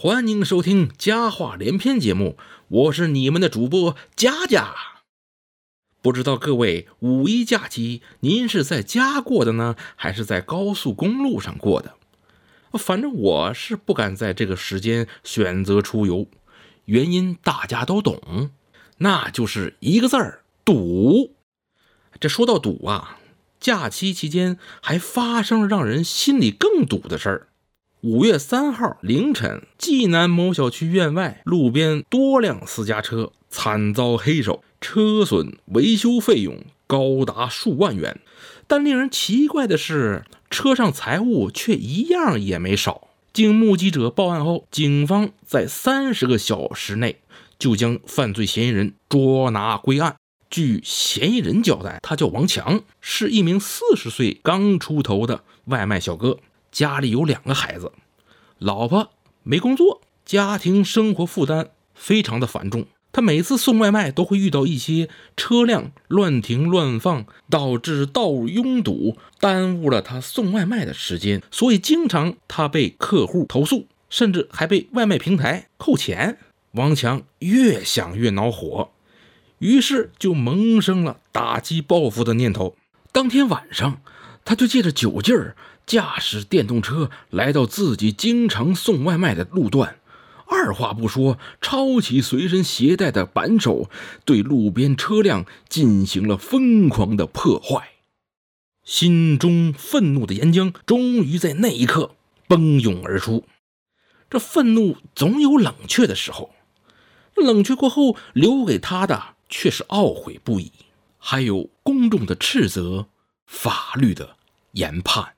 欢迎收听《佳话连篇》节目，我是你们的主播佳佳。不知道各位五一假期您是在家过的呢，还是在高速公路上过的？反正我是不敢在这个时间选择出游，原因大家都懂，那就是一个字儿堵。这说到堵啊，假期期间还发生了让人心里更堵的事儿。五月三号凌晨，济南某小区院外路边多辆私家车惨遭黑手，车损维修费用高达数万元。但令人奇怪的是，车上财物却一样也没少。经目击者报案后，警方在三十个小时内就将犯罪嫌疑人捉拿归案。据嫌疑人交代，他叫王强，是一名四十岁刚出头的外卖小哥。家里有两个孩子，老婆没工作，家庭生活负担非常的繁重。他每次送外卖都会遇到一些车辆乱停乱放，导致道路拥堵，耽误了他送外卖的时间。所以经常他被客户投诉，甚至还被外卖平台扣钱。王强越想越恼火，于是就萌生了打击报复的念头。当天晚上，他就借着酒劲儿。驾驶电动车来到自己经常送外卖的路段，二话不说，抄起随身携带的扳手，对路边车辆进行了疯狂的破坏。心中愤怒的岩浆终于在那一刻奔涌而出。这愤怒总有冷却的时候，冷却过后留给他的却是懊悔不已，还有公众的斥责、法律的研判。